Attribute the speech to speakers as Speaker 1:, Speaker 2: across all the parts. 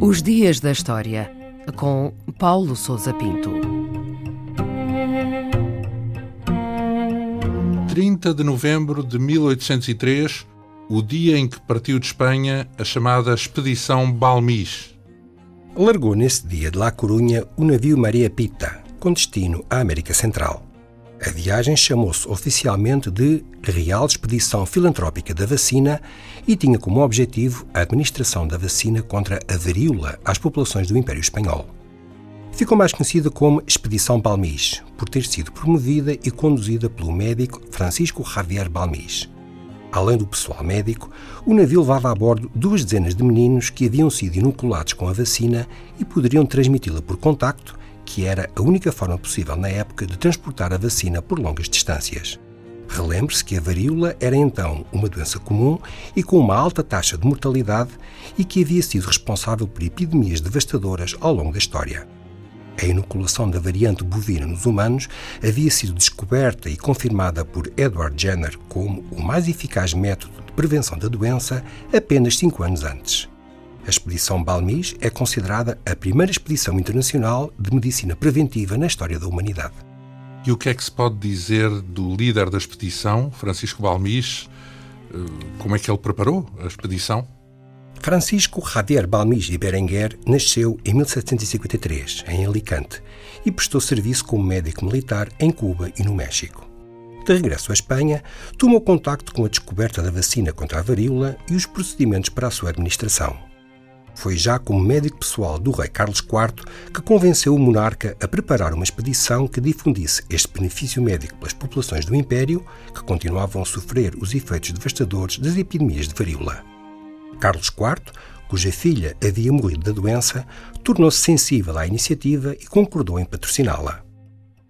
Speaker 1: Os Dias da História, com Paulo Souza Pinto.
Speaker 2: 30 de novembro de 1803, o dia em que partiu de Espanha a chamada Expedição Balmis.
Speaker 3: Largou nesse dia de La Corunha o navio Maria Pita, com destino à América Central. A viagem chamou-se oficialmente de Real Expedição Filantrópica da Vacina e tinha como objetivo a administração da vacina contra a varíola às populações do Império Espanhol. Ficou mais conhecida como Expedição Balmis, por ter sido promovida e conduzida pelo médico Francisco Javier Balmis. Além do pessoal médico, o navio levava a bordo duas dezenas de meninos que haviam sido inoculados com a vacina e poderiam transmiti-la por contacto que era a única forma possível na época de transportar a vacina por longas distâncias. Relembre-se que a varíola era então uma doença comum e com uma alta taxa de mortalidade e que havia sido responsável por epidemias devastadoras ao longo da história. A inoculação da variante bovina nos humanos havia sido descoberta e confirmada por Edward Jenner como o mais eficaz método de prevenção da doença apenas cinco anos antes. A expedição Balmis é considerada a primeira expedição internacional de medicina preventiva na história da humanidade.
Speaker 2: E o que é que se pode dizer do líder da expedição, Francisco Balmis? Eh, como é que ele preparou a expedição?
Speaker 3: Francisco Javier Balmis e Berenguer nasceu em 1753, em Alicante, e prestou serviço como médico militar em Cuba e no México. De regresso à Espanha, tomou contacto com a descoberta da vacina contra a varíola e os procedimentos para a sua administração. Foi já como médico pessoal do rei Carlos IV que convenceu o monarca a preparar uma expedição que difundisse este benefício médico pelas populações do Império, que continuavam a sofrer os efeitos devastadores das epidemias de varíola. Carlos IV, cuja filha havia morrido da doença, tornou-se sensível à iniciativa e concordou em patrociná-la.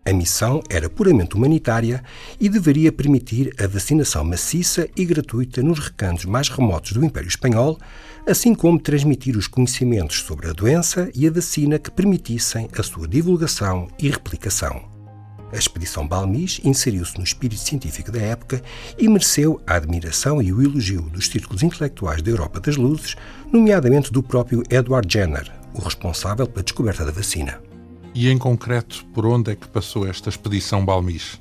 Speaker 3: A missão era puramente humanitária e deveria permitir a vacinação maciça e gratuita nos recantos mais remotos do Império Espanhol, assim como transmitir os conhecimentos sobre a doença e a vacina que permitissem a sua divulgação e replicação. A expedição Balmis inseriu-se no espírito científico da época e mereceu a admiração e o elogio dos círculos intelectuais da Europa das Luzes, nomeadamente do próprio Edward Jenner, o responsável pela descoberta da vacina.
Speaker 2: E em concreto, por onde é que passou esta expedição Balmis?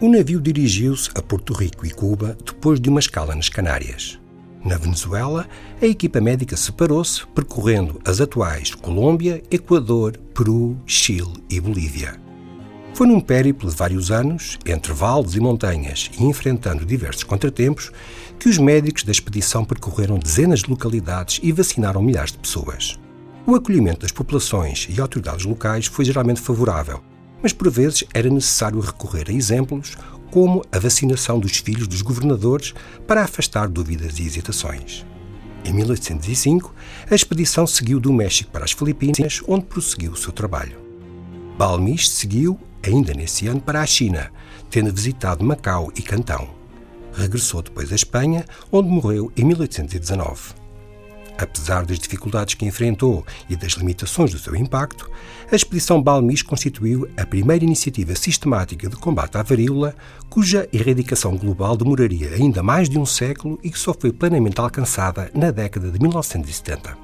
Speaker 3: O navio dirigiu-se a Porto Rico e Cuba depois de uma escala nas Canárias. Na Venezuela, a equipa médica separou-se, percorrendo as atuais Colômbia, Equador, Peru, Chile e Bolívia. Foi num périplo de vários anos, entre vales e montanhas e enfrentando diversos contratempos, que os médicos da expedição percorreram dezenas de localidades e vacinaram milhares de pessoas. O acolhimento das populações e autoridades locais foi geralmente favorável, mas por vezes era necessário recorrer a exemplos como a vacinação dos filhos dos governadores para afastar dúvidas e hesitações. Em 1805, a expedição seguiu do México para as Filipinas, onde prosseguiu o seu trabalho. Balmis seguiu, ainda nesse ano, para a China, tendo visitado Macau e Cantão. Regressou depois à Espanha, onde morreu em 1819. Apesar das dificuldades que enfrentou e das limitações do seu impacto, a expedição Balmis constituiu a primeira iniciativa sistemática de combate à varíola, cuja erradicação global demoraria ainda mais de um século e que só foi plenamente alcançada na década de 1970.